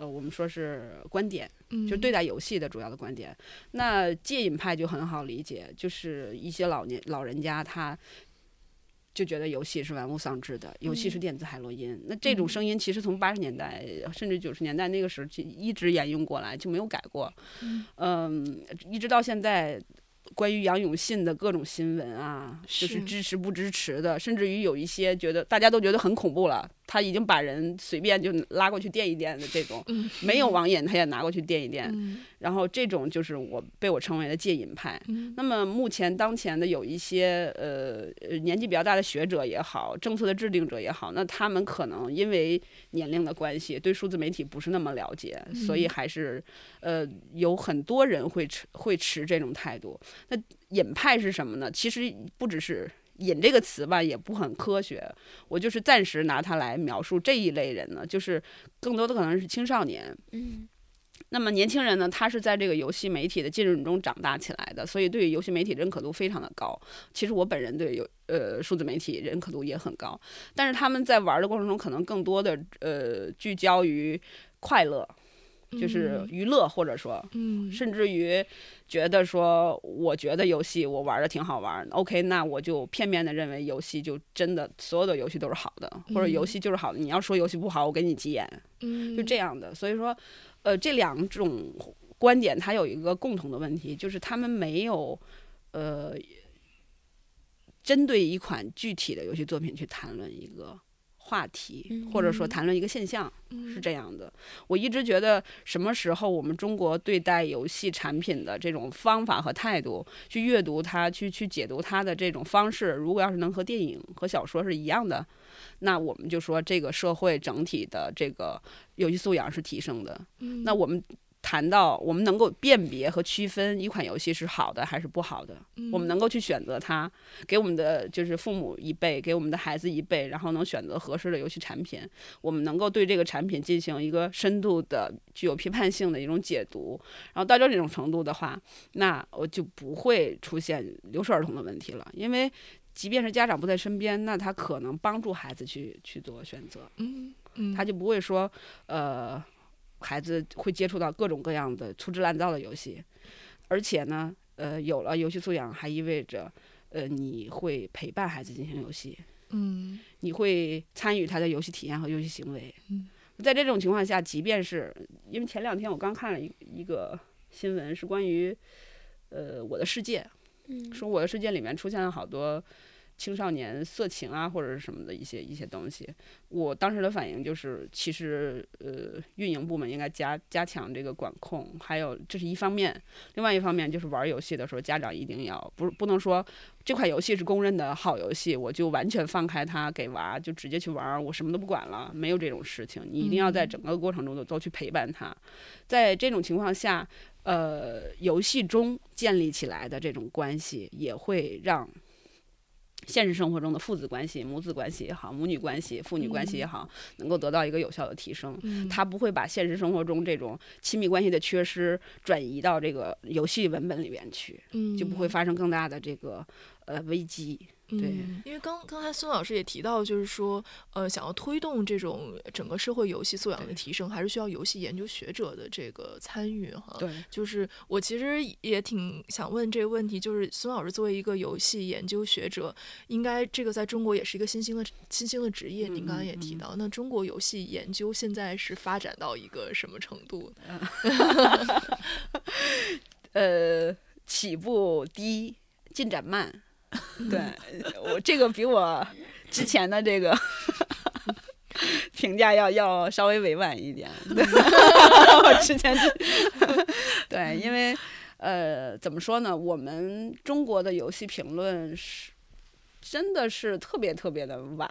呃，我们说是观点，就对嗯待游戏的主要的观点。那戒瘾派就很好理解，就是一些老年老人家他。就觉得游戏是玩物丧志的，游戏是嗯电子海洛因。那这种嗯声音其实从八十年代甚至九十年代那个时候就一直沿用过来，就没有改过。嗯嗯，一直到现在，关于杨永信的各种新闻啊，就是是支持不支持的，甚至于有一些觉得大家都觉得很恐怖了，他已经把人随便就拉过去垫一垫的这种，嗯没有网瘾他也拿过去垫一电，嗯然后这种就是我被我称为的戒瘾派。嗯那么目前当前的有一些呃呃年纪比较大的学者也好，政策的制定者也好，那他们可能因为年龄的关系，对数字媒体不是那么了解，所以嗯还是呃有很多人会持会持这种态度。那瘾派是什么呢？其实不只是。瘾这个词吧，也不很科学。我就是暂时拿它来描述这一类人呢，就是更多的可能是青少年。嗯那么年轻人呢，他是在这个游戏媒体的浸润中长大起来的，所以对于游戏媒体认可度非常的高。其实我本人对游呃数字媒体认可度也很高，但是他们在玩的过程中，可能更多的呃聚焦于快乐，就是娱乐，或者说嗯甚至于觉得说，我觉得游戏我玩的挺好玩，OK，那我就片面的认为游戏就真的所有的游戏都是好的，或者游戏就是好的。你要说游戏不好，我给你急眼。嗯就这样的。所以说，呃，这两种观点它有一个共同的问题，就是他们没有呃针对一款具体的游戏作品去谈论一个话题，或者说嗯谈论一个现象。嗯是这样的，我一直觉得什么时候我们中国对待游戏产品的这种方法和态度，去阅读它、去去解读它的这种方式，如果要是能和电影和小说是一样的，那我们就说这个社会整体的这个游戏素养是提升的。嗯那我们谈到我们能够辨别和区分一款游戏是好的还是不好的，我们能够去选择它，给我们的就是父母一辈，给我们的孩子一辈，然后能选择合适的游戏产品，我们能够对这个产品进行一个深度的、具有批判性的一种解读，然后到这种程度的话，那我就不会出现留守儿童的问题了，因为。即便是家长不在身边，那他可能帮助孩子去去做选择，嗯嗯他就不会说，呃，孩子会接触到各种各样的粗制滥造的游戏，而且呢，呃，有了游戏素养，还意味着，呃，你会陪伴孩子进行游戏，嗯。你会参与他的游戏体验和游戏行为。嗯。在这种情况下，即便是因为前两天我刚看了一一个新闻，是关于，呃，我的世界，嗯。说我的世界里面出现了好多青少年色情啊或者是什么的一些一些东西。我当时的反应就是，其实呃，运营部门应该加加强这个管控，还有这是一方面，另外一方面就是玩游戏的时候，家长一定要不不能说这款游戏是公认的好游戏，我就完全放开它给娃就直接去玩儿，我什么都不管了，没有这种事情。你一定要在整个过程中都都去陪伴他，在这种情况下。呃，游戏中建立起来的这种关系，也会让现实生活中的父子关系、母子关系也好、母女关系、父女关系也好，能够得到一个有效的提升。嗯他不会把现实生活中这种亲密关系的缺失转移到这个游戏文本里边去，嗯就不会发生更大的这个呃危机。对嗯，因为刚刚才孙老师也提到，就是说，呃，想要推动这种整个社会游戏素养的提升，还是需要游戏研究学者的这个参与哈。对，就是我其实也挺想问这个问题，就是孙老师作为一个游戏研究学者，应该这个在中国也是一个新兴的新兴的职业。您刚刚也提到，那中国游戏研究现在是发展到一个什么程度？呃，起步低，进展慢。对我这个比我之前的这个 评价要要稍微委婉一点。对 我之前对，因为呃，怎么说呢？我们中国的游戏评论是真的是特别特别的晚。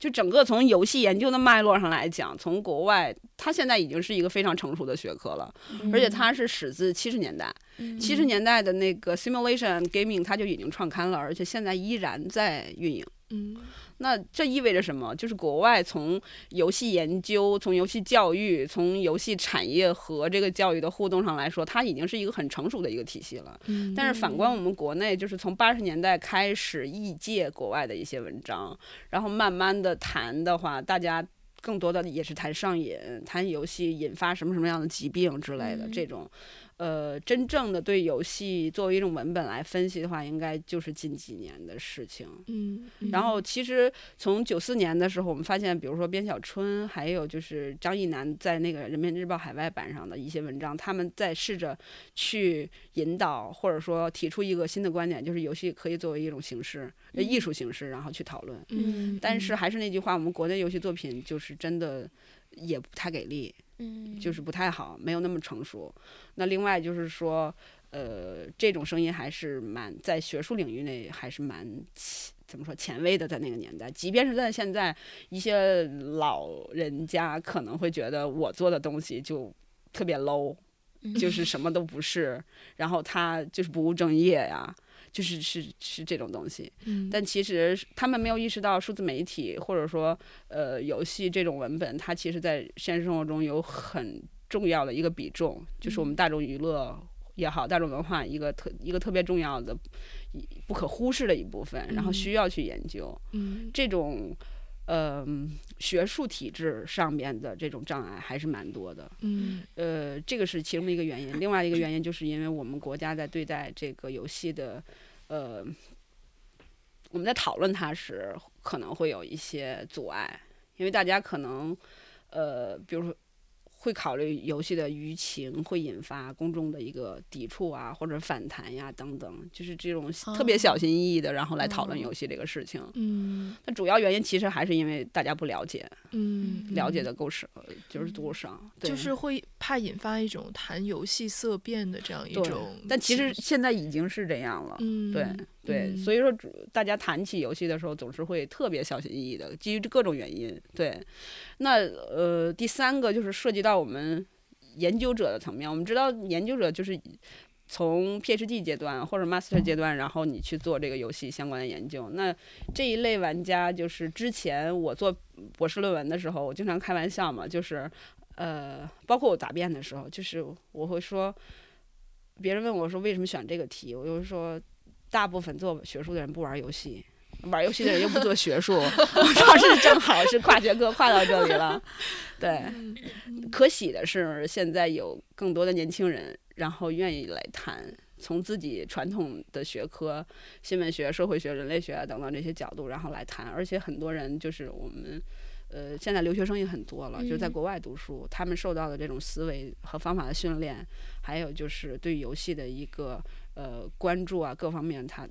就整个从游戏研究的脉络上来讲，从国外，它现在已经是一个非常成熟的学科了，而且它是始自七十年代。七十年代的那个 simulation gaming 它就已经创刊了，而且现在依然在运营。嗯那这意味着什么？就是国外从游戏研究、从游戏教育、从游戏产业和这个教育的互动上来说，它已经是一个很成熟的一个体系了。嗯但是反观我们国内，就是从八十年代开始译介国外的一些文章，然后慢慢的谈的话，大家更多的也是谈上瘾、谈游戏引发什么什么样的疾病之类的、嗯这种。呃，真正的对游戏作为一种文本来分析的话，应该就是近几年的事情。嗯，然后其实从九四年的时候，我们发现，比如说边小春，还有就是张一楠在那个人民日报海外版上的一些文章，他们在试着去引导或者说提出一个新的观点，就是游戏可以作为一种形式、呃艺术形式，然后去讨论。嗯，但是还是那句话，我们国内游戏作品就是真的也不太给力。嗯，就是不太好，没有那么成熟。那另外就是说，呃，这种声音还是蛮在学术领域内还是蛮怎么说前卫的，在那个年代，即便是在现在，一些老人家可能会觉得我做的东西就特别 low，就是什么都不是，然后他就是不务正业呀。就是是是这种东西，嗯，但其实他们没有意识到数字媒体或者说呃游戏这种文本，它其实在现实生活中有很重要的一个比重，就是我们大众娱乐也好，大众文化一个特一个特别重要的、不可忽视的一部分，然后需要去研究。嗯，这种呃学术体制上面的这种障碍还是蛮多的。嗯，呃，这个是其中的一个原因。另外一个原因就是因为我们国家在对待这个游戏的。呃，我们在讨论它时可能会有一些阻碍，因为大家可能呃，比如说会考虑游戏的舆情会引发公众的一个抵触啊，或者反弹呀等等，就是这种特别小心翼翼的，然后来讨论游戏这个事情。嗯，那主要原因其实还是因为大家不了解，嗯，了解的够少，就是多少，就是会怕引发一种谈游戏色变的这样一种。但其实现在已经是这样了，嗯，对。对，所以说主大家谈起游戏的时候，总是会特别小心翼翼的，基于各种原因。对，那呃，第三个就是涉及到我们研究者的层面。我们知道，研究者就是从 PhD 阶段或者 Master 阶段，然后你去做这个游戏相关的研究。那这一类玩家，就是之前我做博士论文的时候，我经常开玩笑嘛，就是呃，包括我答辩的时候，就是我会说，别人问我说为什么选这个题，我就说。大部分做学术的人不玩游戏，玩游戏的人又不做学术，当时正好是跨学科跨到这里了。对，可喜的是现在有更多的年轻人，然后愿意来谈，从自己传统的学科，新闻学、社会学、人类学啊等等这些角度，然后来谈。而且很多人就是我们，呃，现在留学生也很多了，就是在国外读书，他们受到的这种思维和方法的训练，还有就是对游戏的一个。呃，关注啊，各方面它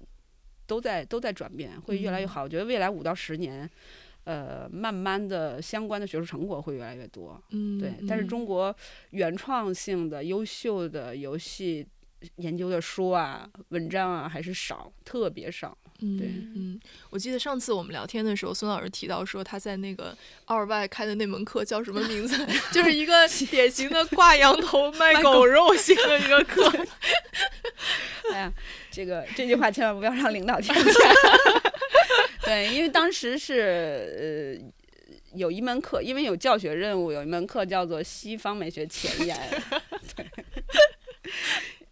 都在都在转变，会越来越好。我觉得未来五到十年，呃，慢慢的相关的学术成果会越来越多。嗯，对。但是中国原创性的、优秀的游戏研究的书啊、文章啊还是少，特别少。嗯嗯，我记得上次我们聊天的时候，孙老师提到说他在那个二外开的那门课叫什么名字？就是一个 典型的挂羊头 卖狗肉型的一个课。哎呀，这个这句话千万不要让领导听见。对，因为当时是呃有一门课，因为有教学任务，有一门课叫做西方美学前沿。对。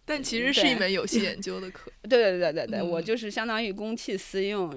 但其实是一门游 戏研究的课。对对对对对，我就是相当于公器私用，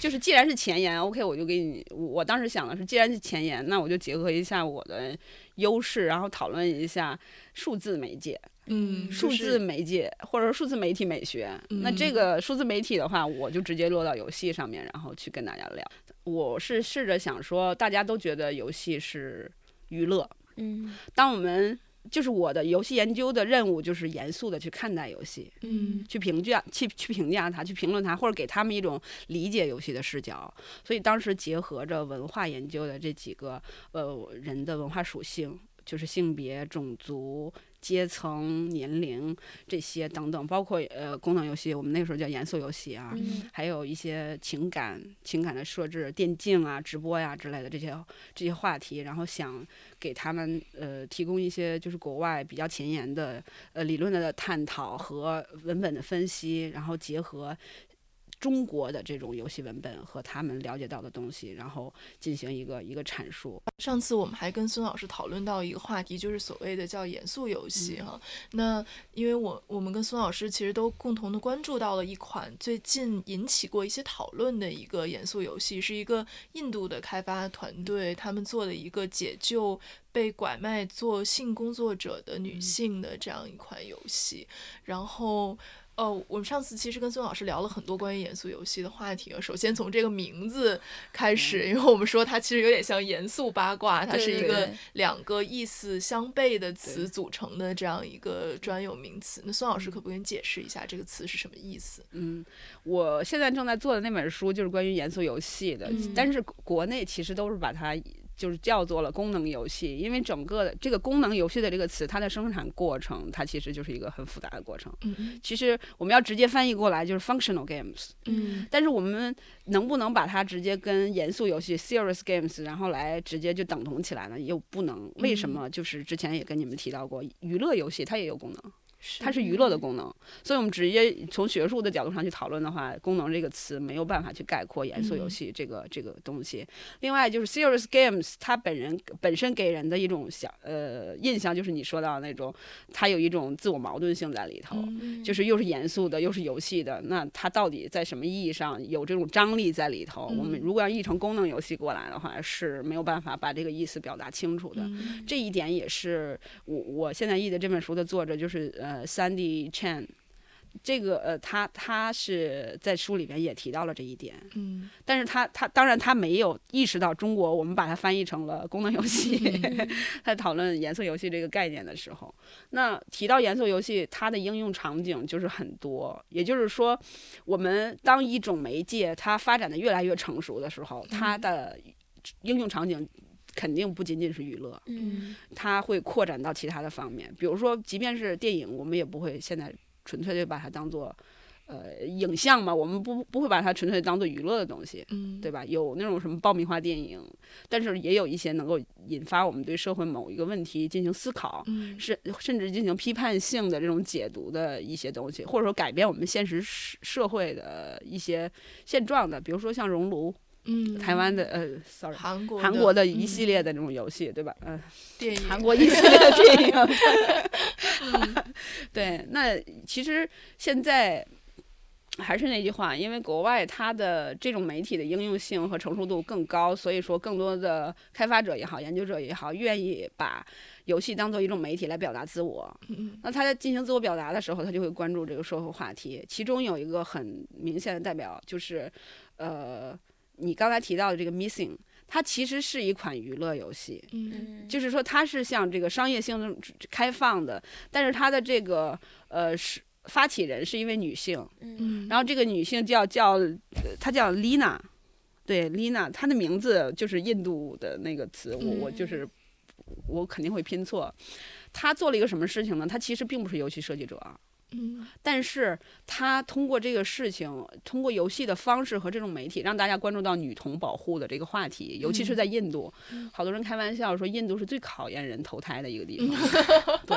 就是既然是前沿，OK，我就给你。我当时想的是，既然是前沿，那我就结合一下我的优势，然后讨论一下数字媒介。嗯，数字媒介或者说数字媒体美学。那这个数字媒体的话，我就直接落到游戏上面，然后去跟大家聊。我是试着想说，大家都觉得游戏是娱乐。嗯，当我们就是我的游戏研究的任务，就是严肃的去看待游戏，嗯，去评价、去去评价它、去评论它，或者给他们一种理解游戏的视角。所以当时结合着文化研究的这几个呃人的文化属性，就是性别、种族。阶层、年龄这些等等，包括呃功能游戏，我们那时候叫严肃游戏啊，还有一些情感、情感的设置、电竞啊、直播呀之类的这些这些话题，然后想给他们呃提供一些就是国外比较前沿的呃理论的探讨和文本的分析，然后结合中国的这种游戏文本和他们了解到的东西，然后进行一个一个阐述。上次我们还跟孙老师讨论到一个话题，就是所谓的叫严肃游戏哈。那因为我我们跟孙老师其实都共同的关注到了一款最近引起过一些讨论的一个严肃游戏，是一个印度的开发团队他们做的一个解救被拐卖做性工作者的女性的这样一款游戏，然后。哦，我们上次其实跟孙老师聊了很多关于严肃游戏的话题啊。首先从这个名字开始，因为我们说它其实有点像严肃八卦，它是一个两个意思相悖的词组成的这样一个专有名词。那孙老师可不可以解释一下这个词是什么意思？嗯，我现在正在做的那本书就是关于严肃游戏的，但是国内其实都是把它。就是叫做了功能游戏，因为整个的这个功能游戏的这个词，它的生产过程，它其实就是一个很复杂的过程。嗯其实我们要直接翻译过来就是 functional games。嗯。但是我们能不能把它直接跟严肃游戏 serious games，然后来直接就等同起来呢？又不能。为什么？就是之前也跟你们提到过，娱乐游戏它也有功能。它是娱乐的功能，所以我们直接从学术的角度上去讨论的话，功能这个词没有办法去概括严肃游戏这个这个东西。另外就是 serious games，它本人本身给人的一种想呃印象就是你说到那种，它有一种自我矛盾性在里头，就是又是严肃的又是游戏的，那它到底在什么意义上有这种张力在里头？我们如果要译成功能游戏过来的话，是没有办法把这个意思表达清楚的。这一点也是我我现在译的这本书的作者就是呃。呃，Sandy Chan，这个呃，他他是在书里面也提到了这一点，嗯，但是他他当然他没有意识到中国我们把它翻译成了功能游戏，在讨论颜色游戏这个概念的时候，那提到颜色游戏，它的应用场景就是很多，也就是说，我们当一种媒介它发展的越来越成熟的时候，它的应用场景。肯定不仅仅是娱乐，嗯，它会扩展到其他的方面。比如说，即便是电影，我们也不会现在纯粹就把它当做，呃，影像嘛，我们不不会把它纯粹当做娱乐的东西，嗯，对吧？有那种什么爆米花电影，但是也有一些能够引发我们对社会某一个问题进行思考，嗯，甚甚至进行批判性的这种解读的一些东西，或者说改变我们现实社社会的一些现状的，比如说像《熔炉》。嗯，台湾的呃，sorry，韩国韩国的一系列的这种游戏，对吧？嗯，电影，韩国一系列的电影。对，那其实现在还是那句话，因为国外它的这种媒体的应用性和成熟度更高，所以说更多的开发者也好，研究者也好，愿意把游戏当做一种媒体来表达自我。嗯，那他在进行自我表达的时候，他就会关注这个社会话题。其中有一个很明显的代表就是，呃。你刚才提到的这个 Missing，它其实是一款娱乐游戏，嗯，就是说它是向这个商业性开放的，但是它的这个呃是发起人是一位女性，嗯，然后这个女性叫叫她叫 Lina，对 Lina，她的名字就是印度的那个词，我我就是我肯定会拼错，她做了一个什么事情呢？她其实并不是游戏设计者。嗯，但是他通过这个事情，通过游戏的方式和这种媒体，让大家关注到女童保护的这个话题，尤其是在印度，好多人开玩笑说印度是最考验人投胎的一个地方。对，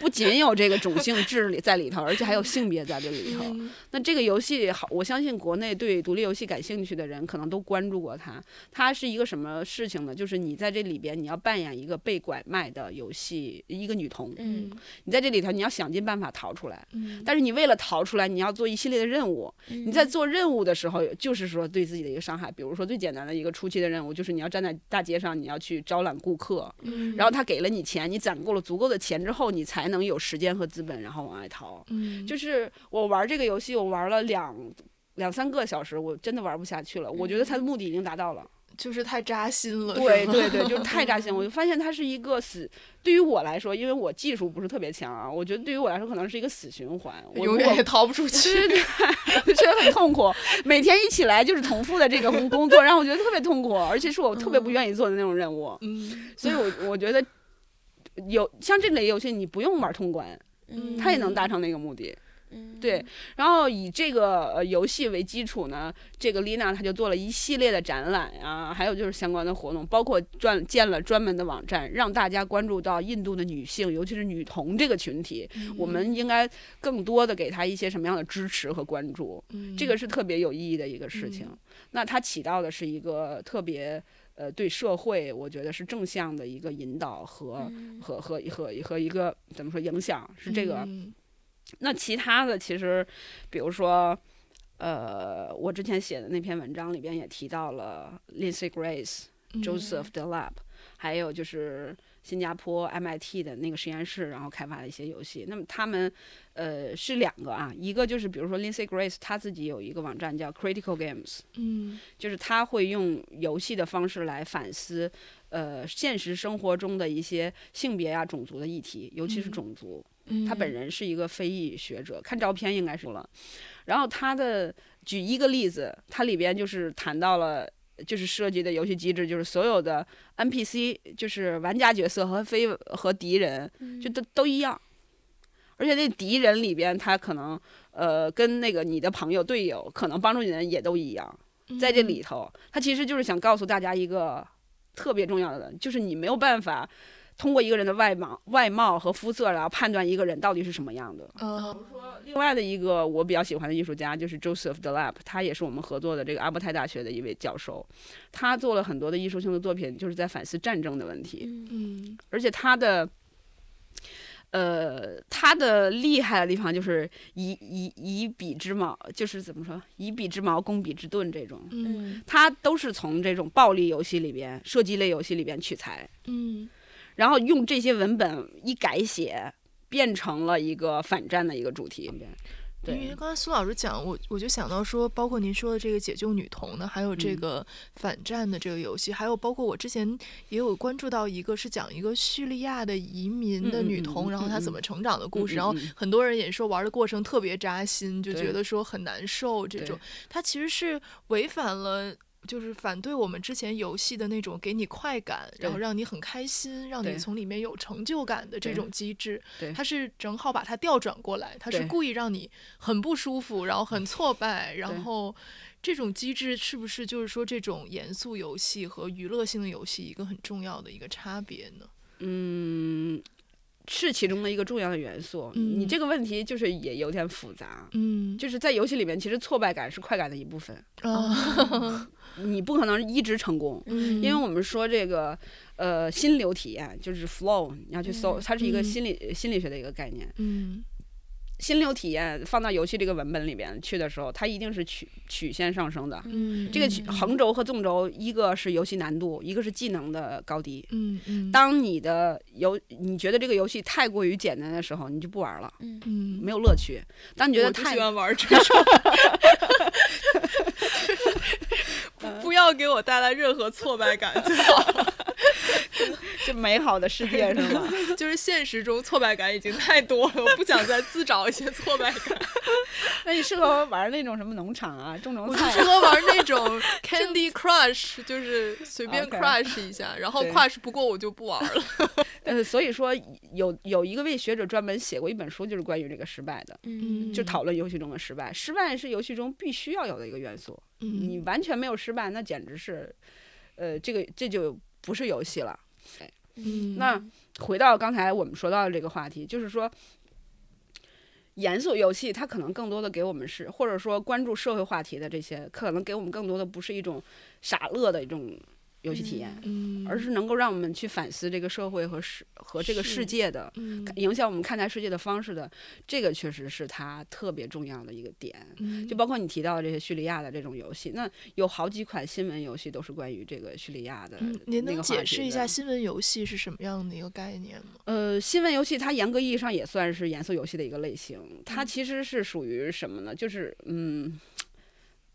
不仅有这个种姓制里在里头，而且还有性别在这里头。那这个游戏好，我相信国内对独立游戏感兴趣的人可能都关注过它。它是一个什么事情呢？就是你在这里边，你要扮演一个被拐卖的游戏一个女童。嗯，你在这里头，你要想尽办法逃。出来，嗯，但是你为了逃出来，你要做一系列的任务。你在做任务的时候，就是说对自己的一个伤害。比如说最简单的一个初期的任务，就是你要站在大街上，你要去招揽顾客，嗯，然后他给了你钱，你攒够了足够的钱之后，你才能有时间和资本，然后往外逃。嗯，就是我玩这个游戏，我玩了两两三个小时，我真的玩不下去了。我觉得它的目的已经达到了。就是太扎心了，对对对，就是太扎心。我就 发现它是一个死，对于我来说，因为我技术不是特别强啊，我觉得对于我来说可能是一个死循环，我永远也逃不出去，对对对，觉得很痛苦。每天一起来就是重复的这个工作，让我觉得特别痛苦，而且是我特别不愿意做的那种任务。嗯，所以我我觉得有像这类游戏，你不用玩通关，嗯，它也能达成那个目的。嗯对，然后以这个呃游戏为基础呢，这个丽娜她就做了一系列的展览啊，还有就是相关的活动，包括专建了专门的网站，让大家关注到印度的女性，尤其是女童这个群体，我们应该更多的给她一些什么样的支持和关注，嗯这个是特别有意义的一个事情。嗯那它起到的是一个特别呃对社会，我觉得是正向的一个引导和、嗯和和和和一个怎么说影响是这个。嗯那其他的其实，比如说，呃，我之前写的那篇文章里边也提到了 Lindsay Grace、嗯 Joseph Delap，还有就是新加坡 MIT 的那个实验室，然后开发的一些游戏。那么他们，呃，是两个啊，一个就是比如说 Lindsay Grace 他自己有一个网站叫 Critical Games，嗯就是他会用游戏的方式来反思，呃，现实生活中的一些性别啊、种族的议题，尤其是嗯种族。嗯，他本人是一个非裔学者，看照片应该是了。然后他的举一个例子，它里边就是谈到了，就是设计的游戏机制，就是所有的 NPC，就是玩家角色和非和敌人，就都都一样。而且那敌人里边，他可能呃跟那个你的朋友队友可能帮助你的人也都一样。在这里头，他其实就是想告诉大家一个特别重要的，就是你没有办法通过一个人的外貌、外貌和肤色，然后判断一个人到底是什么样的。嗯。另外的一个我比较喜欢的艺术家就是 Joseph Delap，他也是我们合作的这个阿伯泰大学的一位教授，他做了很多的艺术性的作品，就是在反思战争的问题，嗯。嗯。而且他的。呃，他的厉害的地方就是以以以彼之矛，就是怎么说，以彼之矛攻彼之盾这种，嗯。他都是从这种暴力游戏里边、射击类游戏里边取材，嗯然后用这些文本一改写，变成了一个反战的一个主题。因为，刚才苏老师讲，我我就想到说，包括您说的这个解救女童呢，还有这嗯。个反战的这个游戏，还有包括我之前也有关注到一个是讲一个叙利亚的移民的女童，嗯然后她怎嗯么成长的故事，然后嗯。很多人也说玩的过程特别扎心，就觉得说很难受这种，它其实是违反了。就是反对我们之前游戏的那种给你快感，然后让你很开心，让你从里面有成就感的这种机制。它是正好把它调转过来，它是故意让你很不舒服，然后很挫败，然后这种机制是不是就是说这种严肃游戏和娱乐性的游戏一个很重要的一个差别呢？嗯，是其中的一个重要的元素。嗯你这个问题就是也有点复杂，嗯，就是在游戏里面，其实挫败感是快感的一部分，哦，你不可能一直成功。嗯，因为我们说这个，呃，心流体验就是 flow，你要去搜，嗯它是一个嗯心理心理学的一个概念。嗯心流体验放到游戏这个文本里边去的时候，它一定是曲曲线上升的。嗯，这个横轴和纵轴，一个是游戏难度，一个是技能的高低。嗯嗯，当你的游你觉得这个游戏太过于简单的时候，你就不玩了，嗯嗯没有乐趣。当你觉得太我就喜欢玩这种，不不要给我带来任何挫败感就好。就美好的世界是吗？就是现实中挫败感已经太多了，我不想再自找一些挫败感。那你适合玩那种什么农场啊，种种我就菜适合玩那种 Candy Crush，就是随便 crush 一下，然后 crush 不过我就不玩了。呃，所以说有有一个位学者专门写过一本书，就是关于这个失败的，嗯就讨论游戏中的失败。失败是游戏中必须要有的一个元素，你嗯完全没有失败，那简直是，呃，这个这就不是游戏了。嗯，那回到刚才我们说到的这个话题，就是说，严肃游戏它可能更多的给我们是，或者说关注社会话题的这些，可能给我们更多的不是一种傻乐的一种游戏体验，嗯，而是能够让我们去反思这个社会和世和这个世界的。嗯影响我们看待世界的方式的，这个确实是它特别重要的一个点。嗯就包括你提到的这些叙利亚的这种游戏，那有好几款新闻游戏都是关于这个叙利亚的、嗯，您能解释一下新闻游戏是什么样的一个概念吗？呃，新闻游戏它严格意义上也算是严肃游戏的一个类型，它嗯其实是属于什么呢？就是嗯，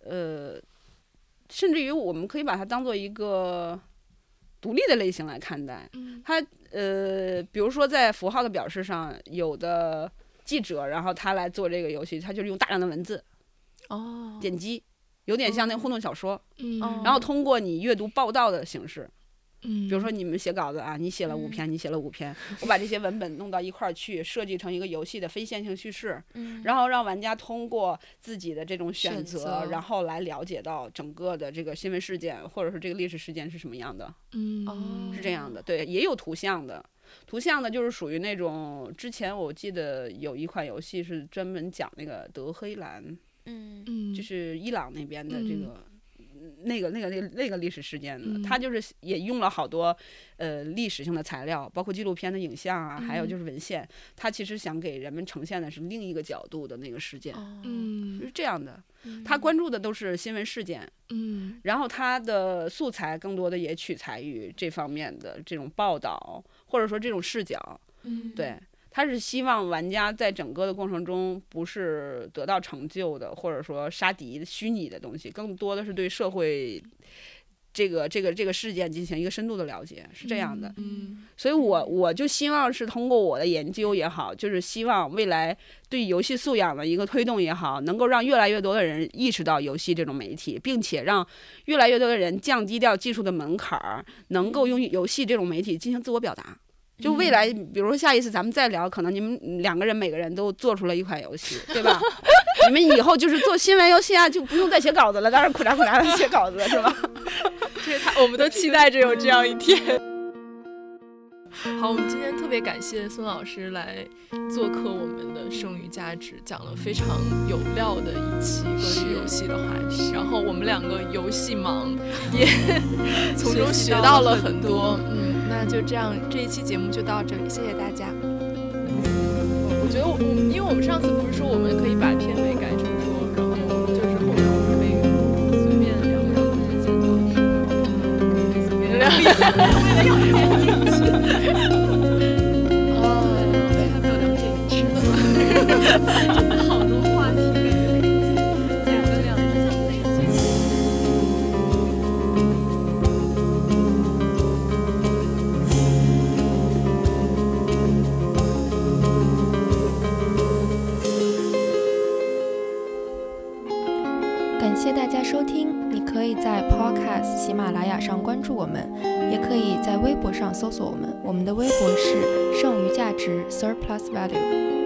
呃，甚至于我们可以把它当做一个独立的类型来看待。嗯它呃，比如说在符号的表示上，有的记者然后他来做这个游戏，他就是用大量的文字哦，点击，有点像那互动小说，嗯，哦然后通过你阅读报道的形式。嗯，比如说你们写稿子啊，你写了五篇，你写了五篇，我把这些文本弄到一块儿去，设计成一个游戏的非线性叙事，嗯然后让玩家通过自己的这种选选择，然后来了解到整个的这个新闻事件或者是这个历史事件是什么样的，嗯哦是这样的。对，也有图像的。图像的就是属于那种之前我记得有一款游戏是专门讲那个德黑兰，嗯嗯，就是伊朗那边的这嗯个。那个、那个、那个、那个历史事件的，嗯它就是也用了好多呃历史性的材料，包括纪录片的影像啊，还有嗯就是文献。它其实想给人们呈现的是另一个角度的那个事件，是这样的。嗯他关注的都是新闻事件，嗯然后他的素材更多的也取材于这方面的这种报道，或者说这种视角。嗯对，他是希望玩家在整个的过程中不是得到成就的，或者说杀敌虚拟的东西，更多的是对社会。这个这个这个事件进行一个深度的了解，是这样的。嗯所以我我就希望是通过我的研究也好，就是希望未来对游戏素养的一个推动也好，能够让越来越多的人意识到游戏这种媒体，并且让越来越多的人降低掉技术的门槛儿，能够用游戏这种媒体进行自我表达。就未来，比如说下一次咱们再聊，可能你们两个人每个人都做出了一款游戏，对吧？你们以后就是做新闻游戏啊，就不用再写稿子了，当然苦扎苦扎的写稿子，是吧？这是他，我们都期待着有这样一天。好，我们今天特别感谢孙老师来做客我们的剩余价值，讲了非常有料的一期关于游戏的话题。然后我们两个游戏盲也 从中学到了很多。嗯，那就这样，这一期节目就到这里，谢谢大家。我觉得我，因为我们上次不是说我们可以把片尾改成说，然后就是后面我们可以随便两个人之间剪刀，随便聊一下，为了要接进去。哦，对，还没有了解你吃 Podcast 喜马拉雅上关注我们，也可以在微博上搜索我们，我们的微博是剩余价值 Surplus Value。